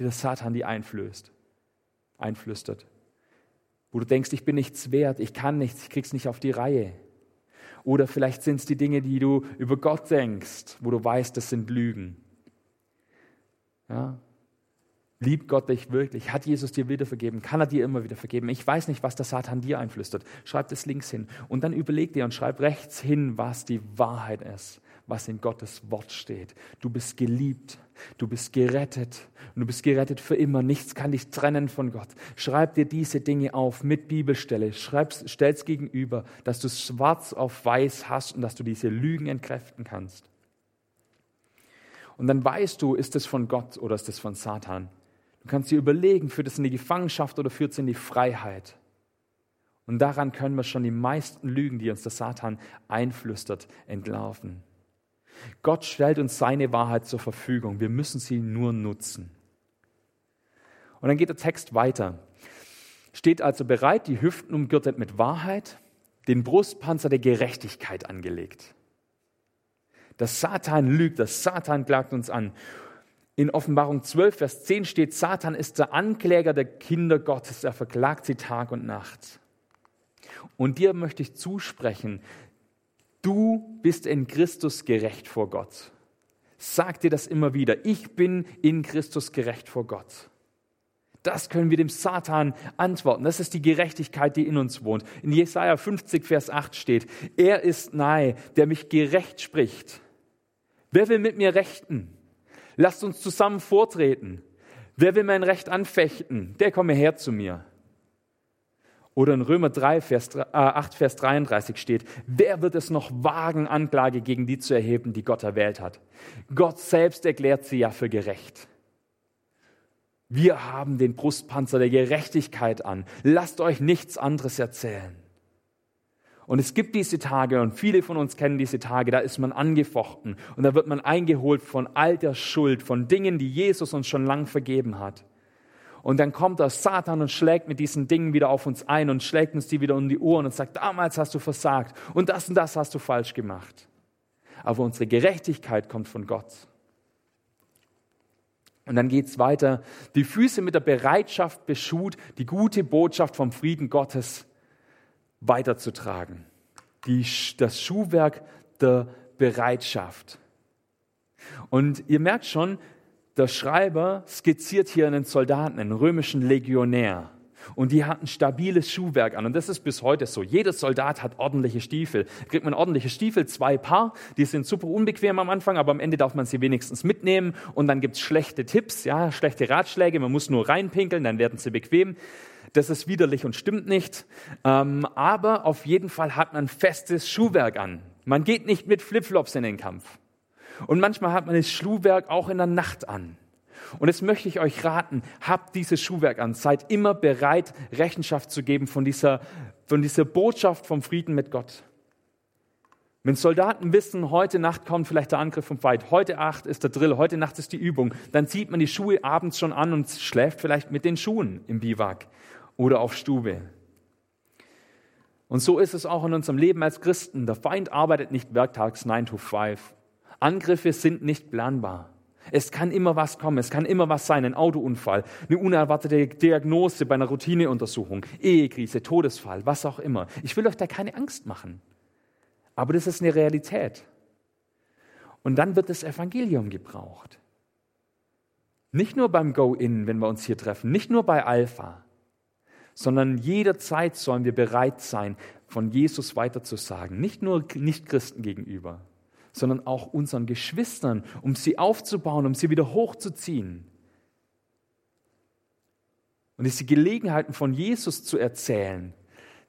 die der Satan dir einflößt, einflüstert. Wo du denkst, ich bin nichts wert, ich kann nichts, ich krieg's nicht auf die Reihe. Oder vielleicht sind es die Dinge, die du über Gott denkst, wo du weißt, das sind Lügen. Ja? Liebt Gott dich wirklich? Hat Jesus dir wieder vergeben? Kann er dir immer wieder vergeben? Ich weiß nicht, was der Satan dir einflüstert. Schreib das links hin. Und dann überleg dir und schreib rechts hin, was die Wahrheit ist was in Gottes Wort steht. Du bist geliebt, du bist gerettet und du bist gerettet für immer. Nichts kann dich trennen von Gott. Schreib dir diese Dinge auf mit Bibelstelle. Stell es gegenüber, dass du schwarz auf weiß hast und dass du diese Lügen entkräften kannst. Und dann weißt du, ist es von Gott oder ist es von Satan. Du kannst dir überlegen, führt es in die Gefangenschaft oder führt es in die Freiheit. Und daran können wir schon die meisten Lügen, die uns der Satan einflüstert, entlarven. Gott stellt uns seine Wahrheit zur Verfügung. Wir müssen sie nur nutzen. Und dann geht der Text weiter. Steht also bereit, die Hüften umgürtet mit Wahrheit, den Brustpanzer der Gerechtigkeit angelegt. Das Satan lügt, das Satan klagt uns an. In Offenbarung 12, Vers 10 steht, Satan ist der Ankläger der Kinder Gottes, er verklagt sie Tag und Nacht. Und dir möchte ich zusprechen, Du bist in Christus gerecht vor Gott. Sag dir das immer wieder. Ich bin in Christus gerecht vor Gott. Das können wir dem Satan antworten. Das ist die Gerechtigkeit, die in uns wohnt. In Jesaja 50, Vers 8 steht, er ist nahe, der mich gerecht spricht. Wer will mit mir rechten? Lasst uns zusammen vortreten. Wer will mein Recht anfechten? Der komme her zu mir. Oder in Römer 3, Vers, äh, 8, Vers 33 steht, wer wird es noch wagen, Anklage gegen die zu erheben, die Gott erwählt hat? Gott selbst erklärt sie ja für gerecht. Wir haben den Brustpanzer der Gerechtigkeit an. Lasst euch nichts anderes erzählen. Und es gibt diese Tage, und viele von uns kennen diese Tage, da ist man angefochten und da wird man eingeholt von all der Schuld, von Dingen, die Jesus uns schon lang vergeben hat. Und dann kommt der Satan und schlägt mit diesen Dingen wieder auf uns ein und schlägt uns die wieder um die Ohren und sagt, damals hast du versagt und das und das hast du falsch gemacht. Aber unsere Gerechtigkeit kommt von Gott. Und dann geht es weiter, die Füße mit der Bereitschaft beschut, die gute Botschaft vom Frieden Gottes weiterzutragen. Die, das Schuhwerk der Bereitschaft. Und ihr merkt schon, der Schreiber skizziert hier einen Soldaten, einen römischen Legionär. Und die hatten stabiles Schuhwerk an. Und das ist bis heute so. Jeder Soldat hat ordentliche Stiefel. Kriegt man ordentliche Stiefel, zwei Paar. Die sind super unbequem am Anfang, aber am Ende darf man sie wenigstens mitnehmen. Und dann gibt's schlechte Tipps, ja, schlechte Ratschläge. Man muss nur reinpinkeln, dann werden sie bequem. Das ist widerlich und stimmt nicht. Ähm, aber auf jeden Fall hat man festes Schuhwerk an. Man geht nicht mit Flipflops in den Kampf. Und manchmal hat man das Schuhwerk auch in der Nacht an. Und jetzt möchte ich euch raten, habt dieses Schuhwerk an, seid immer bereit, Rechenschaft zu geben von dieser, von dieser Botschaft vom Frieden mit Gott. Wenn Soldaten wissen, heute Nacht kommt vielleicht der Angriff vom Feind, heute Nacht ist der Drill, heute Nacht ist die Übung, dann zieht man die Schuhe abends schon an und schläft vielleicht mit den Schuhen im Biwak oder auf Stube. Und so ist es auch in unserem Leben als Christen. Der Feind arbeitet nicht werktags 9 to 5 Angriffe sind nicht planbar. Es kann immer was kommen, es kann immer was sein, ein Autounfall, eine unerwartete Diagnose bei einer Routineuntersuchung, Ehekrise, Todesfall, was auch immer. Ich will euch da keine Angst machen, aber das ist eine Realität. Und dann wird das Evangelium gebraucht. Nicht nur beim Go-In, wenn wir uns hier treffen, nicht nur bei Alpha, sondern jederzeit sollen wir bereit sein, von Jesus weiterzusagen, nicht nur Nichtchristen gegenüber sondern auch unseren Geschwistern, um sie aufzubauen, um sie wieder hochzuziehen. und diese Gelegenheiten von Jesus zu erzählen,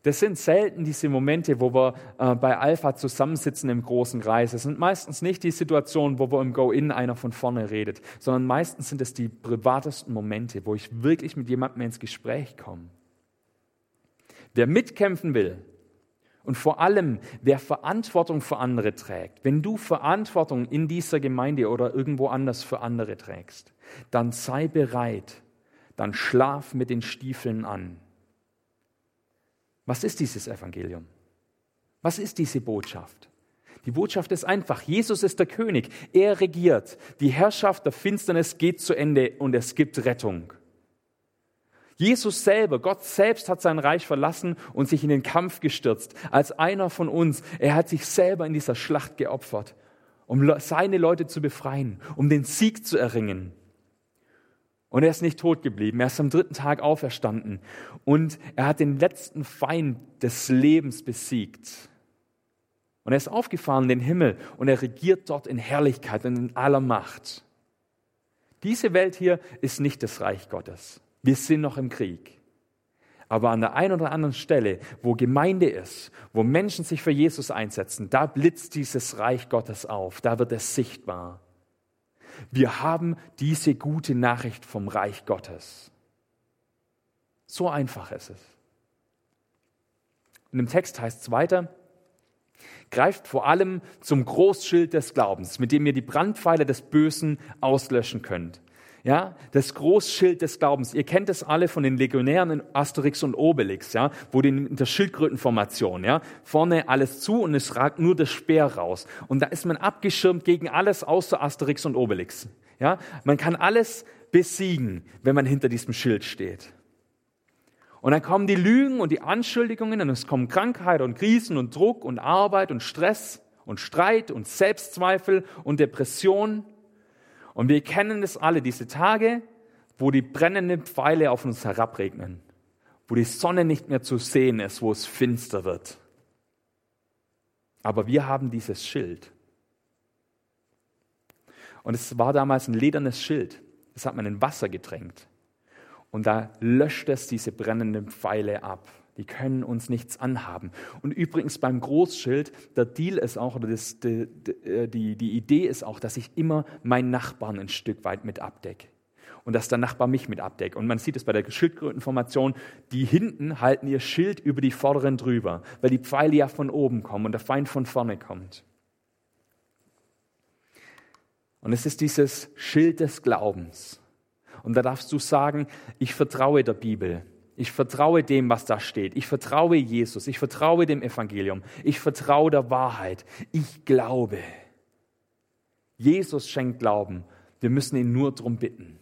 das sind selten diese Momente, wo wir äh, bei Alpha zusammensitzen im großen Kreis. Es sind meistens nicht die Situationen, wo wir im Go-In einer von vorne redet, sondern meistens sind es die privatesten Momente, wo ich wirklich mit jemandem ins Gespräch komme. Wer mitkämpfen will und vor allem wer Verantwortung für andere trägt, wenn du Verantwortung in dieser Gemeinde oder irgendwo anders für andere trägst, dann sei bereit, dann schlaf mit den Stiefeln an was ist dieses Evangelium? Was ist diese Botschaft? Die Botschaft ist einfach, Jesus ist der König, er regiert, die Herrschaft der Finsternis geht zu Ende und es gibt Rettung. Jesus selber, Gott selbst hat sein Reich verlassen und sich in den Kampf gestürzt, als einer von uns. Er hat sich selber in dieser Schlacht geopfert, um seine Leute zu befreien, um den Sieg zu erringen. Und er ist nicht tot geblieben. Er ist am dritten Tag auferstanden. Und er hat den letzten Feind des Lebens besiegt. Und er ist aufgefahren in den Himmel und er regiert dort in Herrlichkeit und in aller Macht. Diese Welt hier ist nicht das Reich Gottes. Wir sind noch im Krieg. Aber an der einen oder anderen Stelle, wo Gemeinde ist, wo Menschen sich für Jesus einsetzen, da blitzt dieses Reich Gottes auf, da wird es sichtbar. Wir haben diese gute Nachricht vom Reich Gottes. So einfach ist es. Und im Text heißt es weiter, greift vor allem zum Großschild des Glaubens, mit dem ihr die Brandpfeile des Bösen auslöschen könnt. Ja, das Großschild des Glaubens. Ihr kennt es alle von den Legionären in Asterix und Obelix, ja, wo die in der Schildkrötenformation, ja, vorne alles zu und es ragt nur das Speer raus. Und da ist man abgeschirmt gegen alles außer Asterix und Obelix. Ja, man kann alles besiegen, wenn man hinter diesem Schild steht. Und dann kommen die Lügen und die Anschuldigungen und es kommen Krankheit und Krisen und Druck und Arbeit und Stress und Streit und Selbstzweifel und Depression. Und wir kennen es alle, diese Tage, wo die brennenden Pfeile auf uns herabregnen, wo die Sonne nicht mehr zu sehen ist, wo es finster wird. Aber wir haben dieses Schild. Und es war damals ein ledernes Schild. Das hat man in Wasser getränkt. Und da löscht es diese brennenden Pfeile ab. Die können uns nichts anhaben. Und übrigens beim Großschild, der Deal ist auch, oder das, die, äh, die, die Idee ist auch, dass ich immer meinen Nachbarn ein Stück weit mit abdecke. Und dass der Nachbar mich mit abdeckt. Und man sieht es bei der Schildkrötenformation, die hinten halten ihr Schild über die vorderen drüber, weil die Pfeile ja von oben kommen und der Feind von vorne kommt. Und es ist dieses Schild des Glaubens. Und da darfst du sagen, ich vertraue der Bibel. Ich vertraue dem, was da steht. Ich vertraue Jesus. Ich vertraue dem Evangelium. Ich vertraue der Wahrheit. Ich glaube. Jesus schenkt Glauben. Wir müssen ihn nur darum bitten.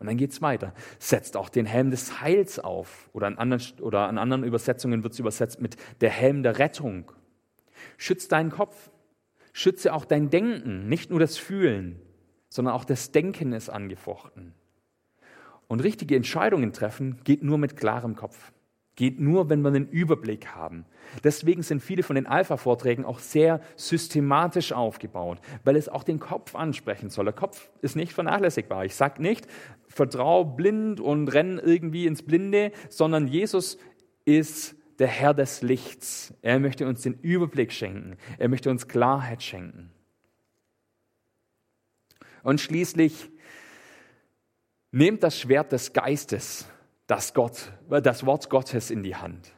Und dann geht es weiter. Setzt auch den Helm des Heils auf. Oder an anderen, oder an anderen Übersetzungen wird es übersetzt mit der Helm der Rettung. Schütz deinen Kopf. Schütze auch dein Denken. Nicht nur das Fühlen, sondern auch das Denken ist angefochten. Und richtige Entscheidungen treffen geht nur mit klarem Kopf. Geht nur, wenn wir einen Überblick haben. Deswegen sind viele von den Alpha-Vorträgen auch sehr systematisch aufgebaut, weil es auch den Kopf ansprechen soll. Der Kopf ist nicht vernachlässigbar. Ich sage nicht, vertrau blind und renn irgendwie ins Blinde, sondern Jesus ist der Herr des Lichts. Er möchte uns den Überblick schenken. Er möchte uns Klarheit schenken. Und schließlich Nehmt das Schwert des Geistes, das, Gott, das Wort Gottes in die Hand.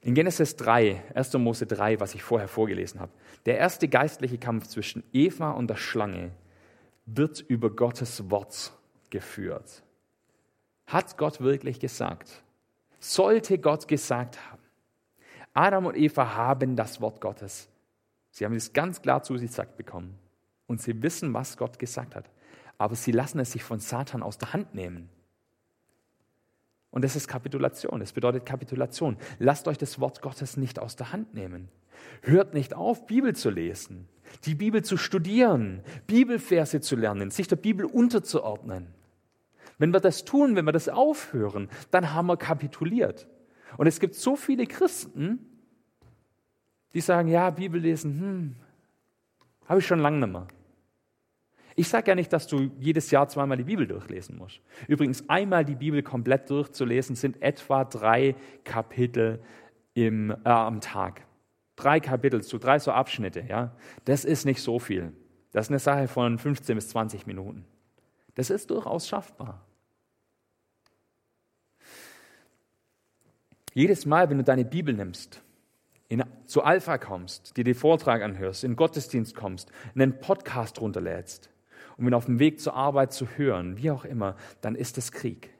In Genesis 3, 1. Mose 3, was ich vorher vorgelesen habe, der erste geistliche Kampf zwischen Eva und der Schlange wird über Gottes Wort geführt. Hat Gott wirklich gesagt? Sollte Gott gesagt haben? Adam und Eva haben das Wort Gottes. Sie haben es ganz klar zu sich gesagt bekommen. Und sie wissen, was Gott gesagt hat aber sie lassen es sich von Satan aus der Hand nehmen. Und das ist Kapitulation. Das bedeutet Kapitulation. Lasst euch das Wort Gottes nicht aus der Hand nehmen. Hört nicht auf, Bibel zu lesen, die Bibel zu studieren, Bibelverse zu lernen, sich der Bibel unterzuordnen. Wenn wir das tun, wenn wir das aufhören, dann haben wir kapituliert. Und es gibt so viele Christen, die sagen, ja, Bibel lesen, hm, habe ich schon lange nicht mehr. Ich sage ja nicht, dass du jedes Jahr zweimal die Bibel durchlesen musst. Übrigens, einmal die Bibel komplett durchzulesen, sind etwa drei Kapitel im, äh, am Tag. Drei Kapitel, so drei so Abschnitte. Ja? Das ist nicht so viel. Das ist eine Sache von 15 bis 20 Minuten. Das ist durchaus schaffbar. Jedes Mal, wenn du deine Bibel nimmst, in, zu Alpha kommst, dir den Vortrag anhörst, in den Gottesdienst kommst, einen Podcast runterlädst, um ihn auf dem Weg zur Arbeit zu hören, wie auch immer, dann ist es Krieg.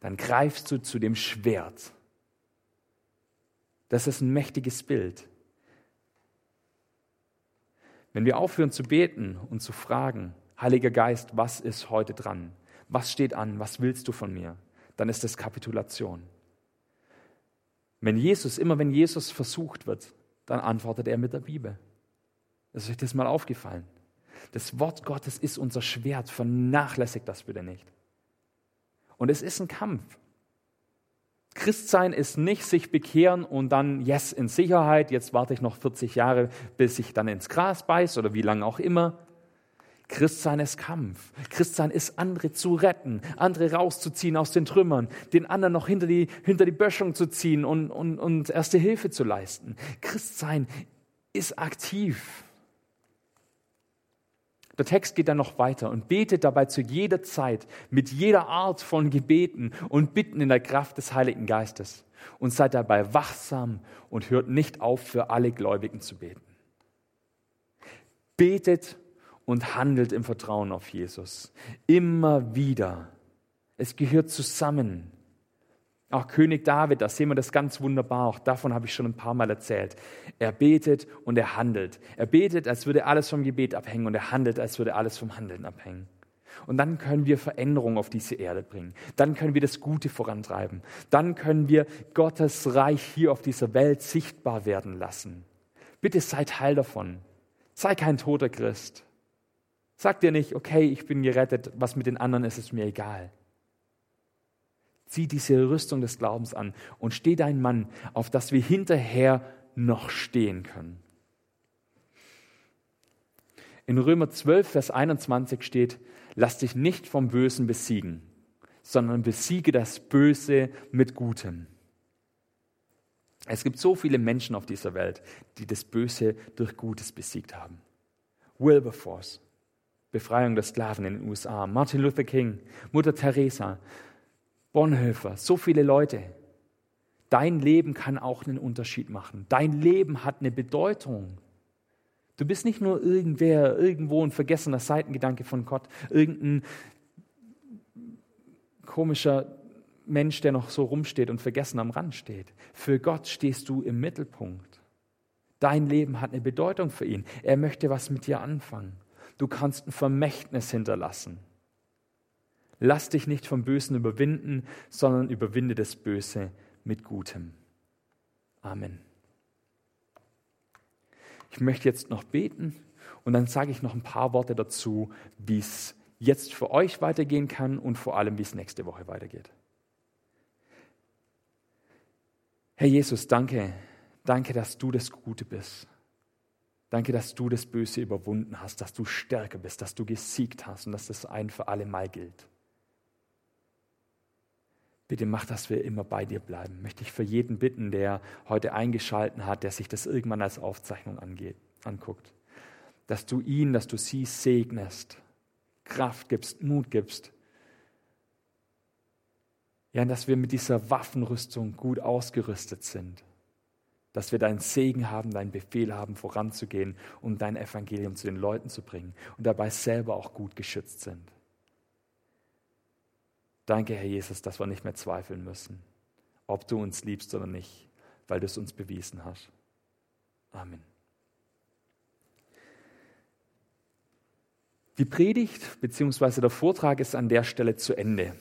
Dann greifst du zu dem Schwert. Das ist ein mächtiges Bild. Wenn wir aufhören zu beten und zu fragen, Heiliger Geist, was ist heute dran? Was steht an? Was willst du von mir? Dann ist es Kapitulation. Wenn Jesus, immer wenn Jesus versucht wird, dann antwortet er mit der Bibel. ist euch das mal aufgefallen? Das Wort Gottes ist unser Schwert. Vernachlässigt das bitte nicht. Und es ist ein Kampf. Christsein ist nicht sich bekehren und dann, yes, in Sicherheit, jetzt warte ich noch 40 Jahre, bis ich dann ins Gras beiß oder wie lange auch immer. Christsein ist Kampf. Christsein ist, andere zu retten, andere rauszuziehen aus den Trümmern, den anderen noch hinter die, hinter die Böschung zu ziehen und, und, und erste Hilfe zu leisten. Christsein ist aktiv. Der Text geht dann noch weiter und betet dabei zu jeder Zeit mit jeder Art von Gebeten und Bitten in der Kraft des Heiligen Geistes und seid dabei wachsam und hört nicht auf, für alle Gläubigen zu beten. Betet und handelt im Vertrauen auf Jesus. Immer wieder. Es gehört zusammen. Auch König David, da sehen wir das ganz wunderbar. Auch davon habe ich schon ein paar Mal erzählt. Er betet und er handelt. Er betet, als würde alles vom Gebet abhängen und er handelt, als würde alles vom Handeln abhängen. Und dann können wir Veränderung auf diese Erde bringen. Dann können wir das Gute vorantreiben. Dann können wir Gottes Reich hier auf dieser Welt sichtbar werden lassen. Bitte sei Teil davon. Sei kein toter Christ. Sag dir nicht, okay, ich bin gerettet, was mit den anderen ist, ist mir egal. Zieh diese Rüstung des Glaubens an und steh dein Mann, auf das wir hinterher noch stehen können. In Römer 12, Vers 21 steht, lass dich nicht vom Bösen besiegen, sondern besiege das Böse mit Gutem. Es gibt so viele Menschen auf dieser Welt, die das Böse durch Gutes besiegt haben. Wilberforce, Befreiung der Sklaven in den USA, Martin Luther King, Mutter Teresa, Bonhoeffer, so viele Leute. Dein Leben kann auch einen Unterschied machen. Dein Leben hat eine Bedeutung. Du bist nicht nur irgendwer, irgendwo ein vergessener Seitengedanke von Gott, irgendein komischer Mensch, der noch so rumsteht und vergessen am Rand steht. Für Gott stehst du im Mittelpunkt. Dein Leben hat eine Bedeutung für ihn. Er möchte was mit dir anfangen. Du kannst ein Vermächtnis hinterlassen. Lass dich nicht vom Bösen überwinden, sondern überwinde das Böse mit Gutem. Amen. Ich möchte jetzt noch beten und dann sage ich noch ein paar Worte dazu, wie es jetzt für euch weitergehen kann und vor allem, wie es nächste Woche weitergeht. Herr Jesus, danke, danke, dass du das Gute bist. Danke, dass du das Böse überwunden hast, dass du stärker bist, dass du gesiegt hast und dass das ein für alle Mal gilt. Bitte mach, dass wir immer bei dir bleiben. Möchte ich für jeden bitten, der heute eingeschalten hat, der sich das irgendwann als Aufzeichnung angeht, anguckt, dass du ihn, dass du sie segnest, Kraft gibst, Mut gibst. Ja, dass wir mit dieser Waffenrüstung gut ausgerüstet sind. Dass wir deinen Segen haben, deinen Befehl haben, voranzugehen und dein Evangelium zu den Leuten zu bringen und dabei selber auch gut geschützt sind. Danke, Herr Jesus, dass wir nicht mehr zweifeln müssen, ob du uns liebst oder nicht, weil du es uns bewiesen hast. Amen. Die Predigt bzw. der Vortrag ist an der Stelle zu Ende.